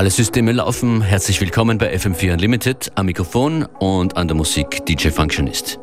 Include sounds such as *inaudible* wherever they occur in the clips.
Alle Systeme laufen. Herzlich willkommen bei FM4 Unlimited am Mikrofon und an der Musik DJ Functionist.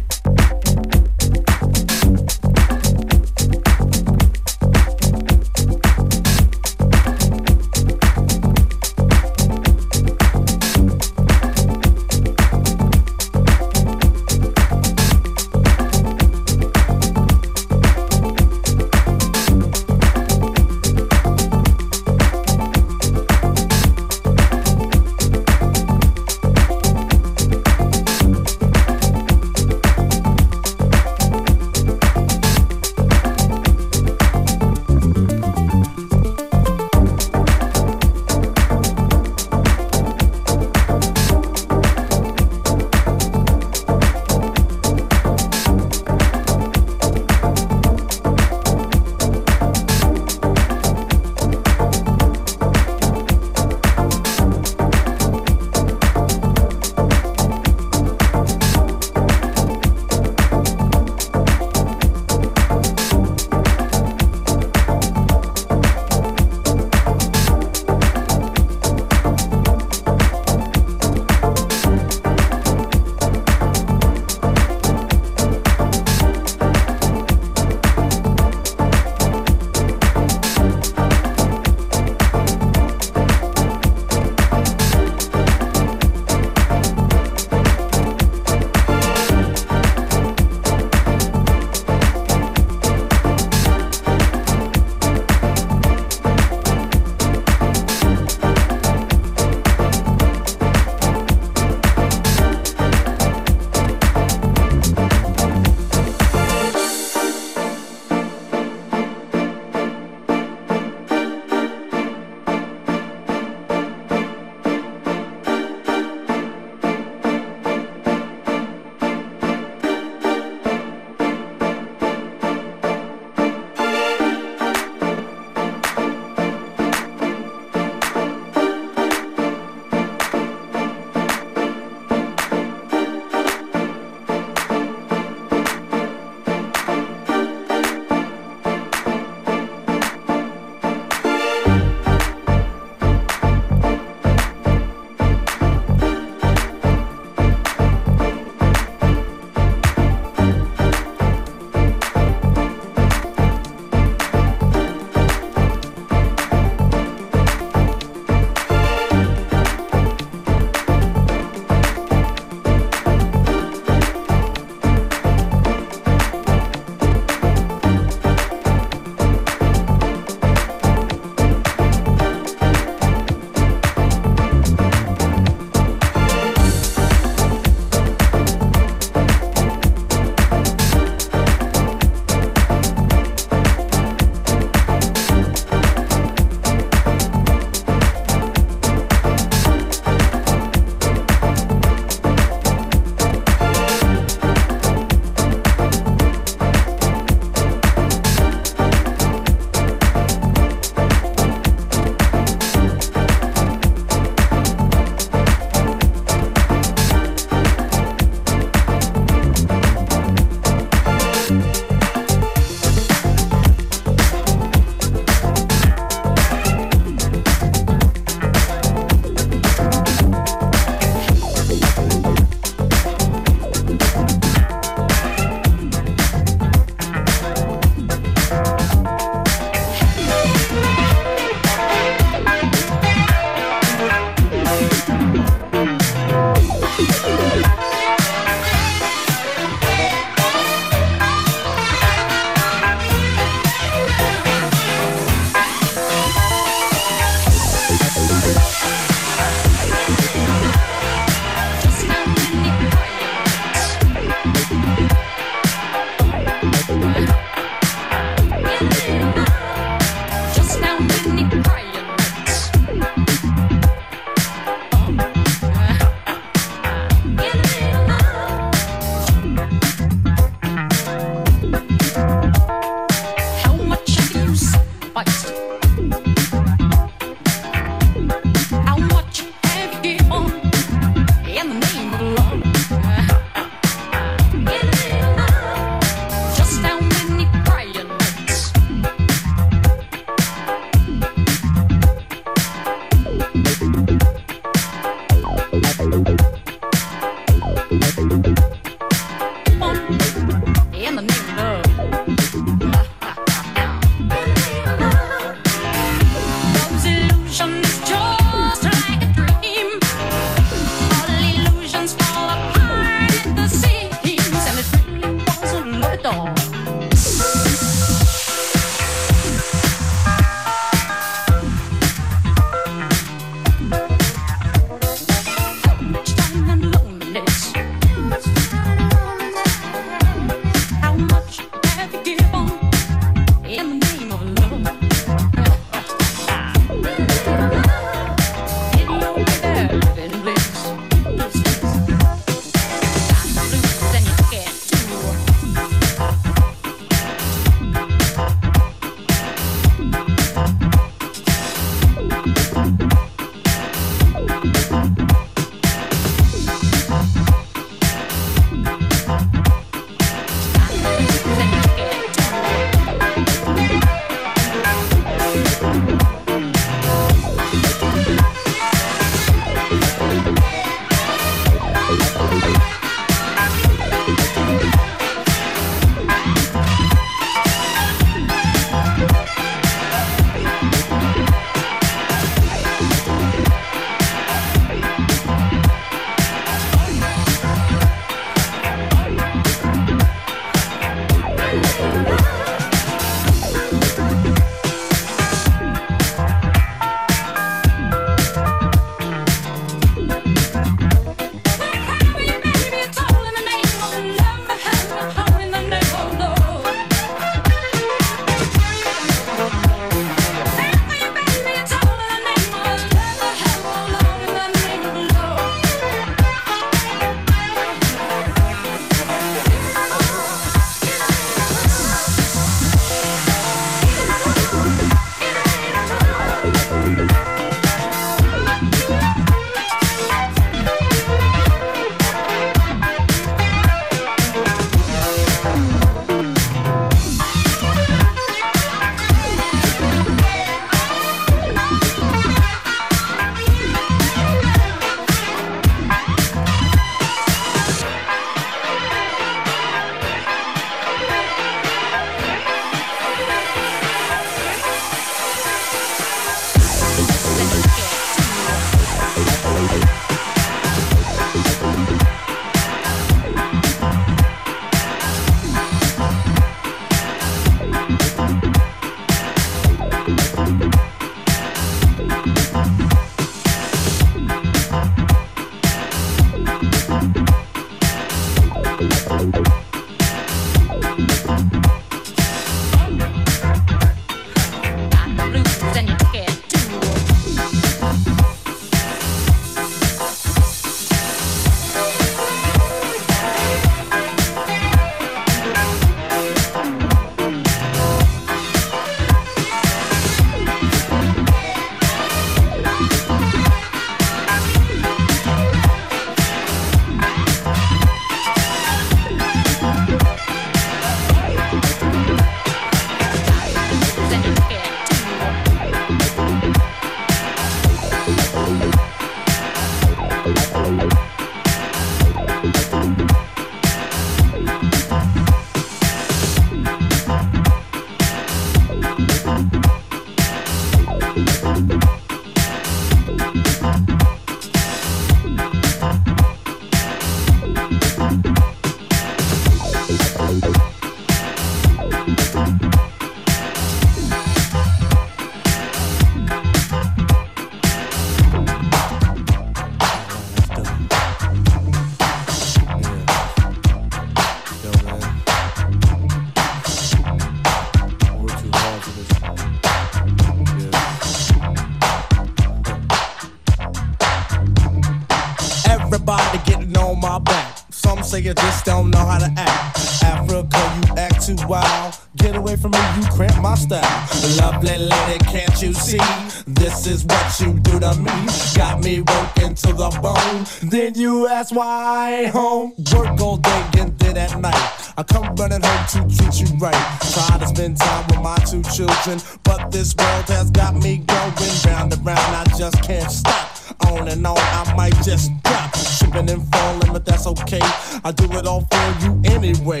Ask why home work all day and then at night. I come running home to treat you right. Try to spend time with my two children, but this world has got me going round and round. I just can't stop. On and on, I might just drop, tripping and falling, but that's okay. I do it all for you anyway.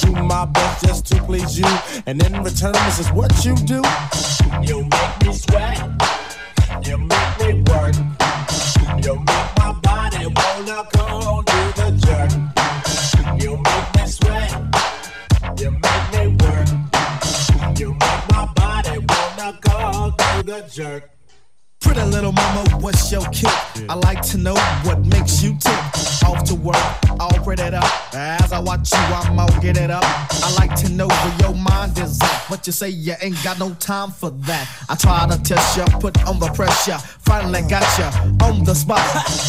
Do my best just to please you, and in return, this is what you do. You say you ain't got no time for that. I try to test you, put on the pressure. Finally got you on the spot.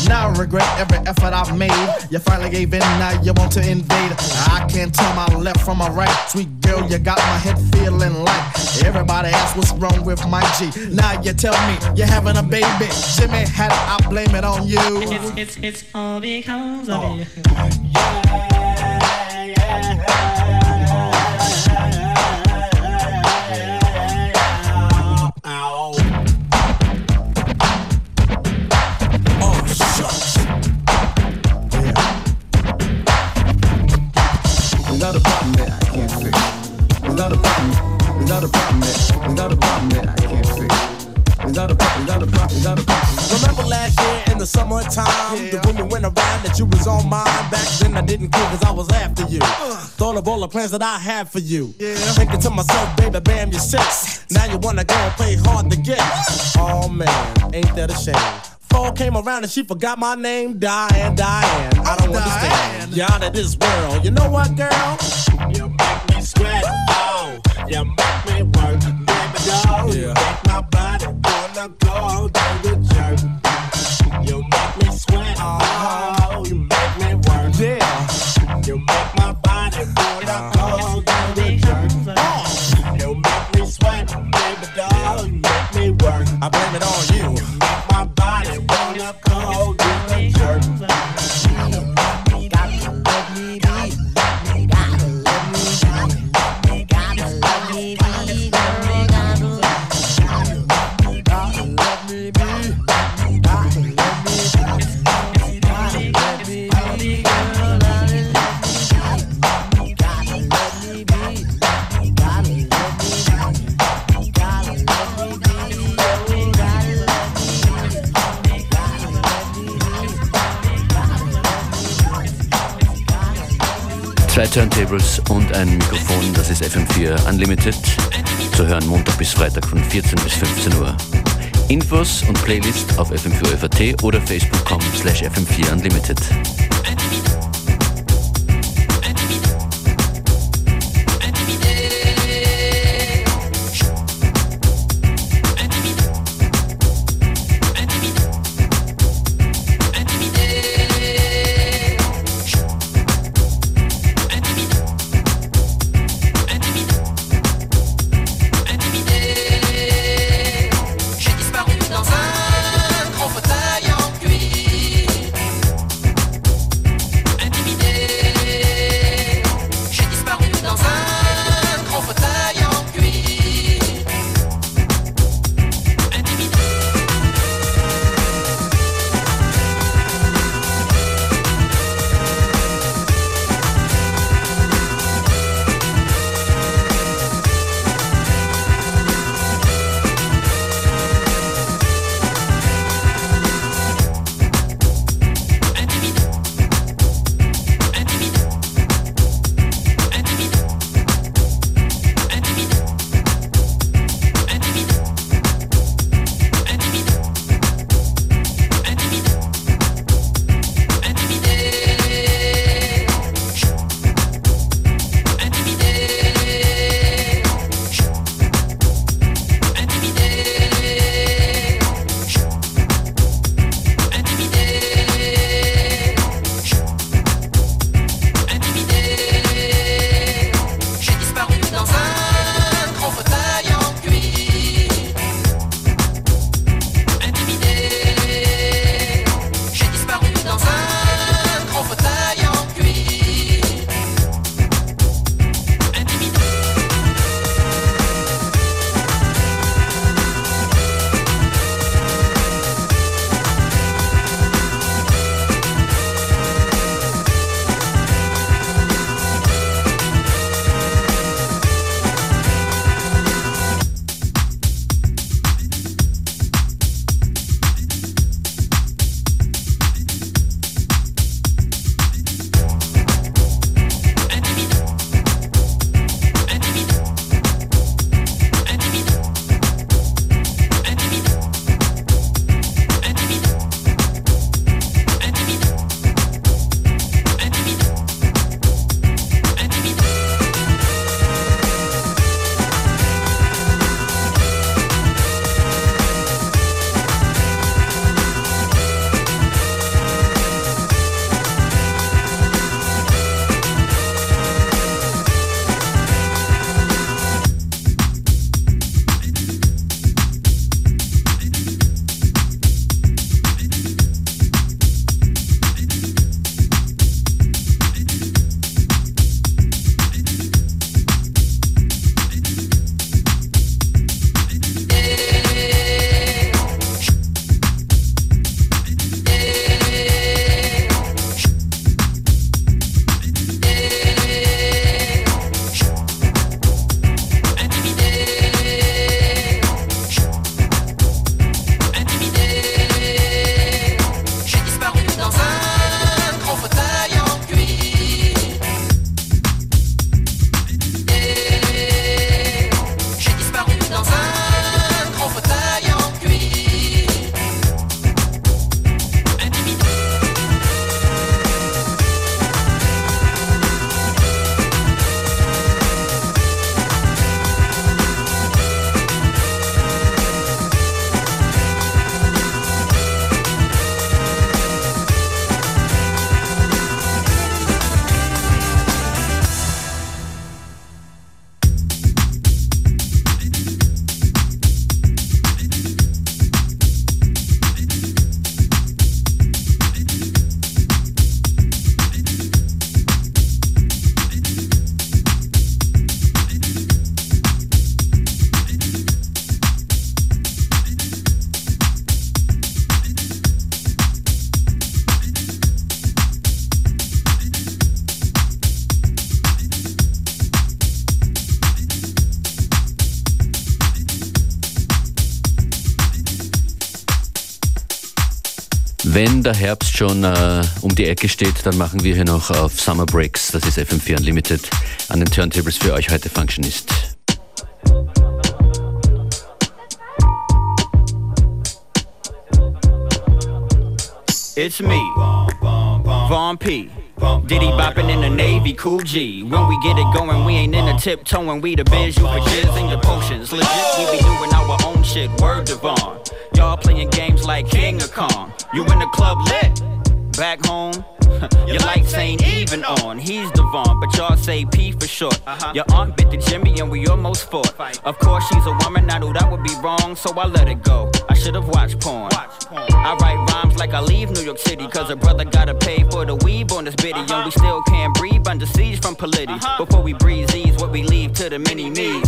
Now I regret every effort I've made. You finally gave in, now you want to invade. I can't tell my left from my right. Sweet girl, you got my head feeling like everybody else. What's wrong with my G? Now you tell me you have having a baby. Jimmy had it, I blame it on you. It's, it's, it's all because of oh. you. Yeah, that you was on mine. Back then I didn't care cause I was after you. Thought of all the plans that I had for you. Yeah. Thinking to myself, baby, bam, you're six. Now you wanna go and play hard to get. Oh man, ain't that a shame? Fall came around and she forgot my name, Diane, Diane. I don't Diane. understand. You're out of this world. You know what, girl? You make me sweat. Oh, you make me work, baby doll. Yeah. Turntables und ein Mikrofon, das ist FM4 Unlimited. Zu hören Montag bis Freitag von 14 bis 15 Uhr. Infos und Playlist auf fm4 oder facebook.com slash fm4 Wenn der Herbst schon äh, um die Ecke steht, dann machen wir hier noch auf Summer Breaks, das ist FM4 Unlimited, an den Turntables für euch heute Functionist. It's me, Vaughn P. Diddy bopping in the Navy, cool G. When we get it going, we ain't in the tiptoeing. We the biz, you for jizz and your potions. Legit, we be doing our own shit. Word to Vaughn. Y'all playing games like King of Kong. You in the club lit. Back home, *laughs* your lights ain't even on. He's Devon, but y'all say P for short. Uh-huh. Your aunt bit the Jimmy and we almost fought. Of course, she's a woman, I knew that would be wrong, so I let it go. I should've watched porn. I write rhymes like I leave New York City, cause a brother gotta pay for the weave on this bitty. And we still can't breathe under siege from Polity. Before we breathe these, what we leave to the mini me's.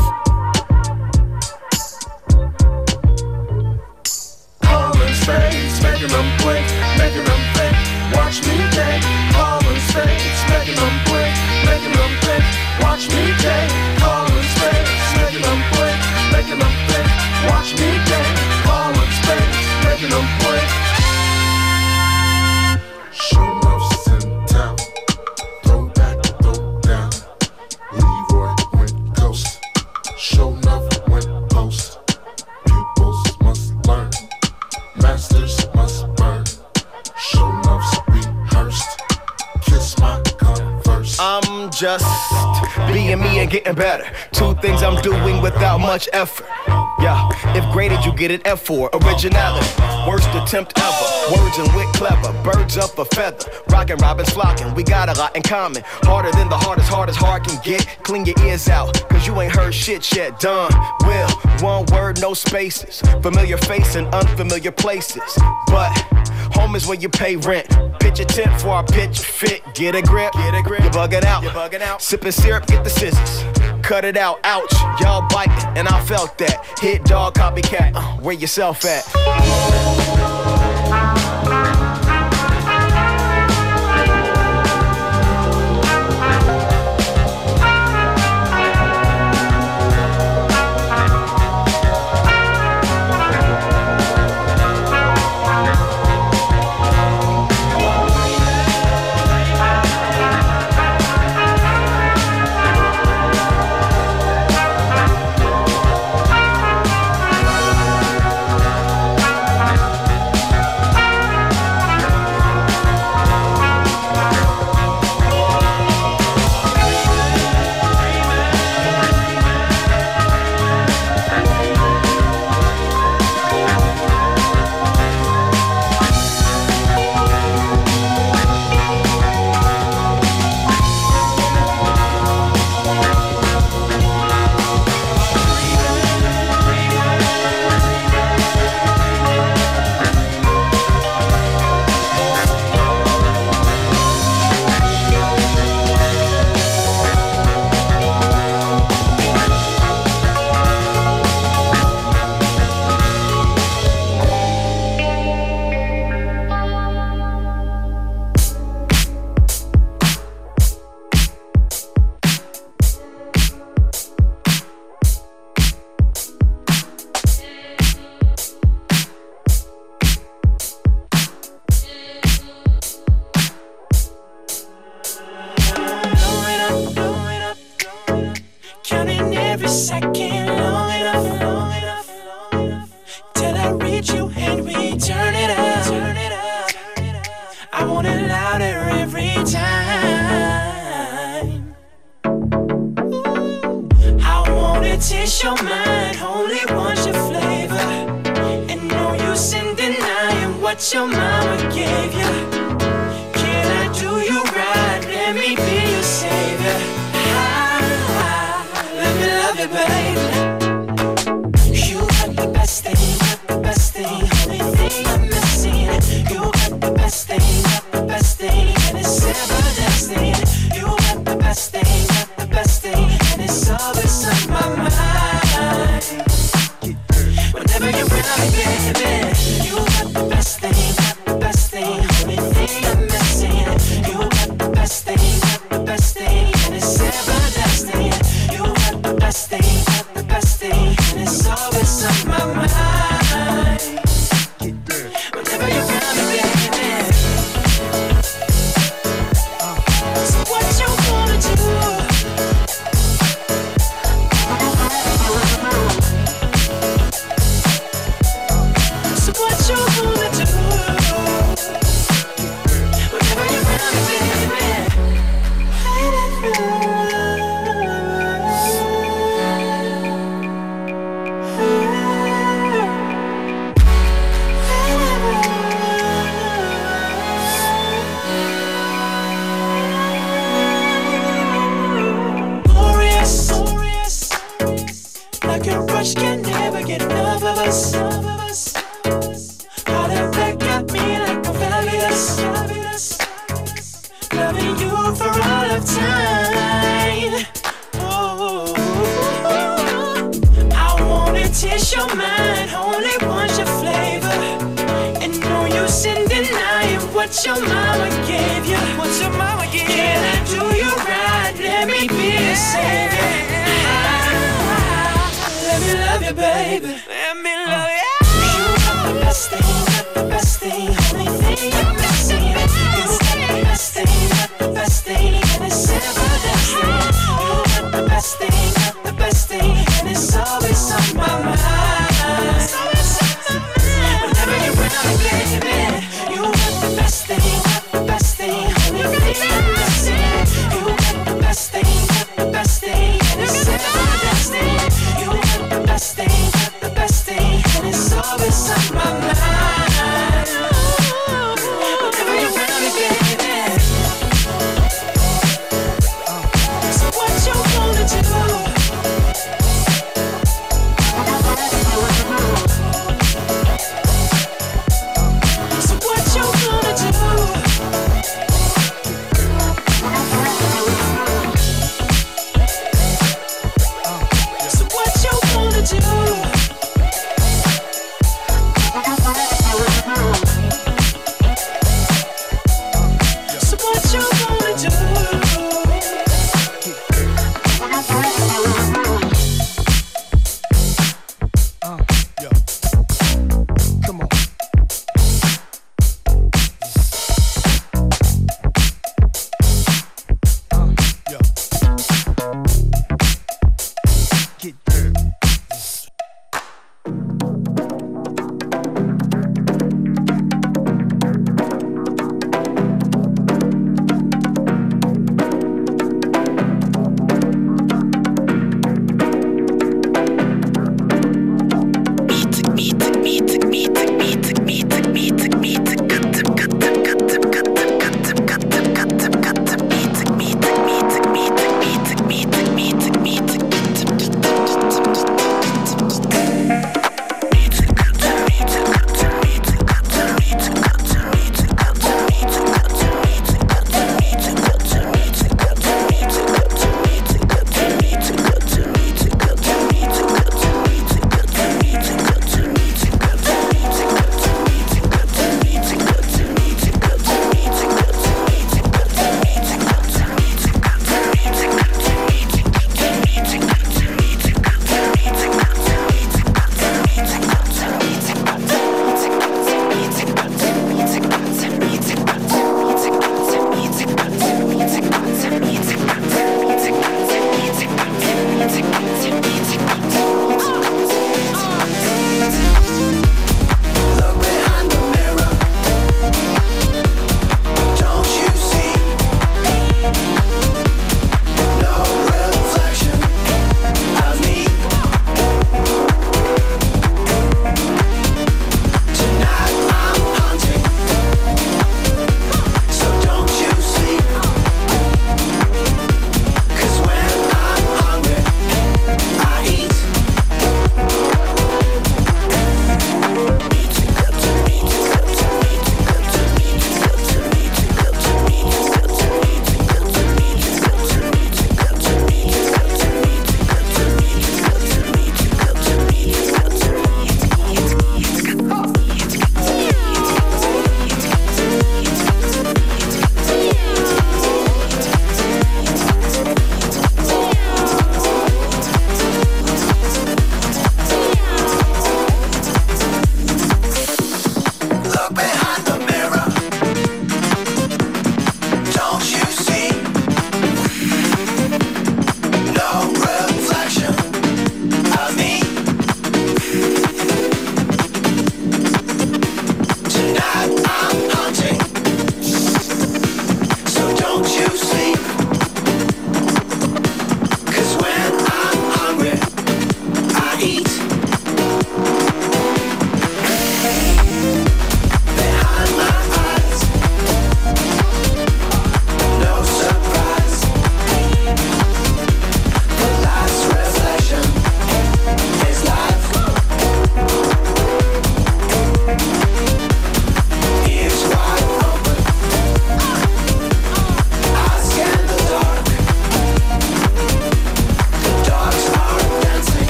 Spades, making them quick, making them think. Watch me take calling spades, making them quick, making them think. Watch me take calling spades, making them quick, making them think. Watch me take calling spades, making them quick. I'm just being me and getting better. Two things I'm doing without much effort. Yeah, if graded, you get an F for originality. Worst attempt ever. Words and wit clever. Birds up a feather. Rockin' Robin's flocking. We got a lot in common. Harder than the hardest, hardest hard can get. Clean your ears out, cause you ain't heard shit yet. Done. Will. One word, no spaces. Familiar face in unfamiliar places. But home is where you pay rent. Pitch a tent for our pitch fit. Get a grip. Get a grip. You're bugging out. You're bugging out. Sipping syrup, get the scissors. Cut it out, ouch. Y'all biting, and I felt that. Hit dog, copycat. Uh, where yourself at?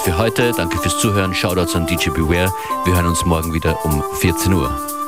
Für heute. Danke fürs Zuhören. Shoutouts an DJ Beware. Wir hören uns morgen wieder um 14 Uhr.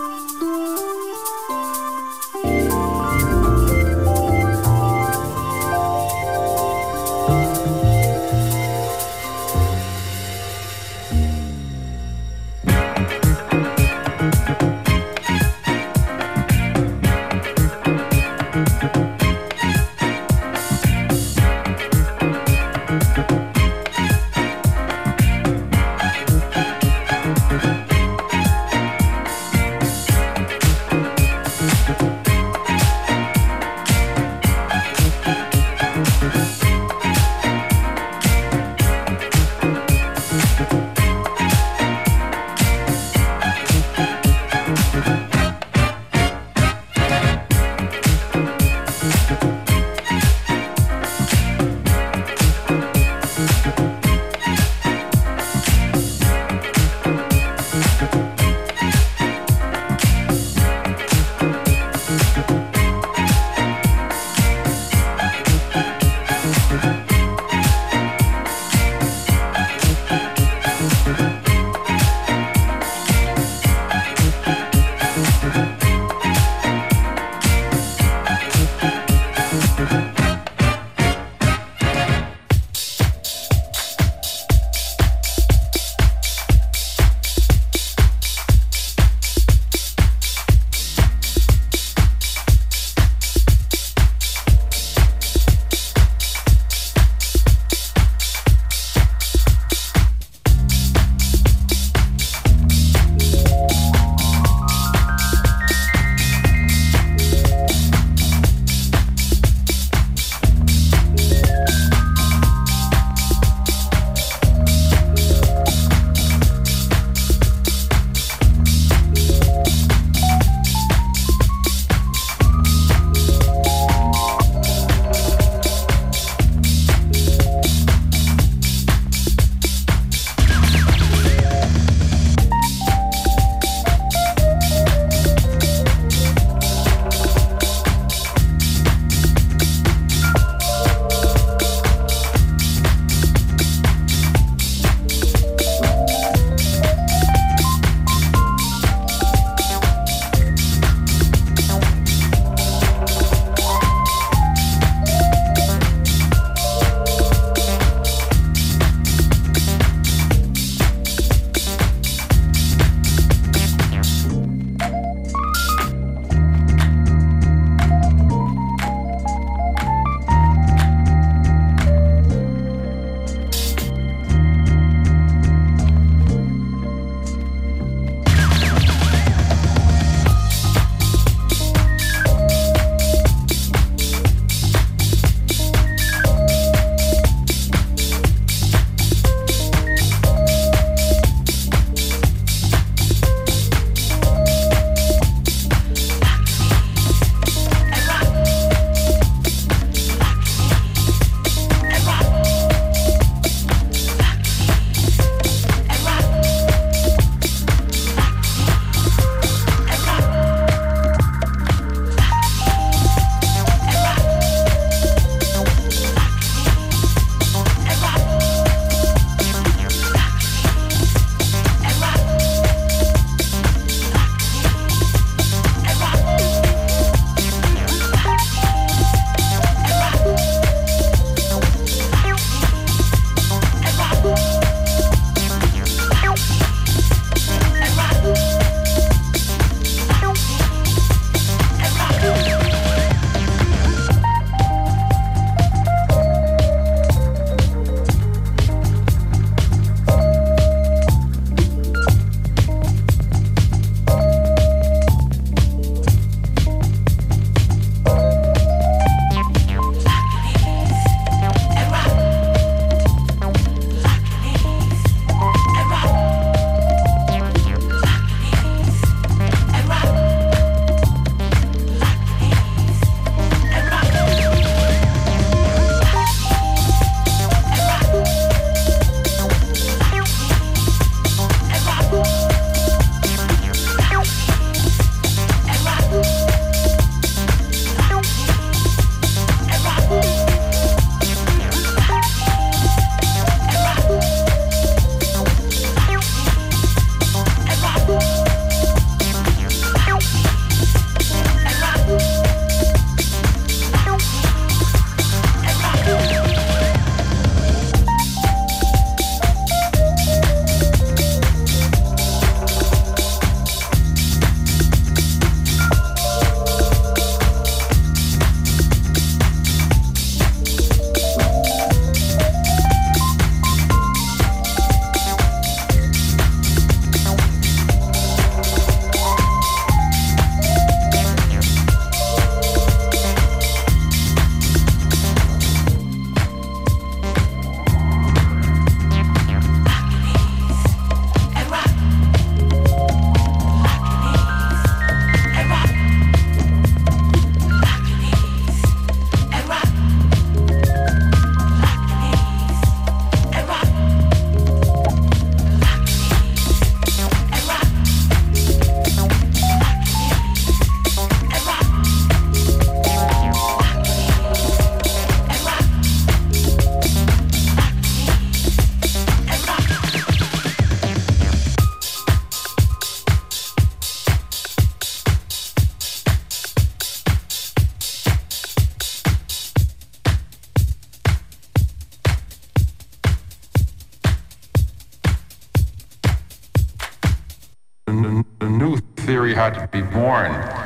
Had to be born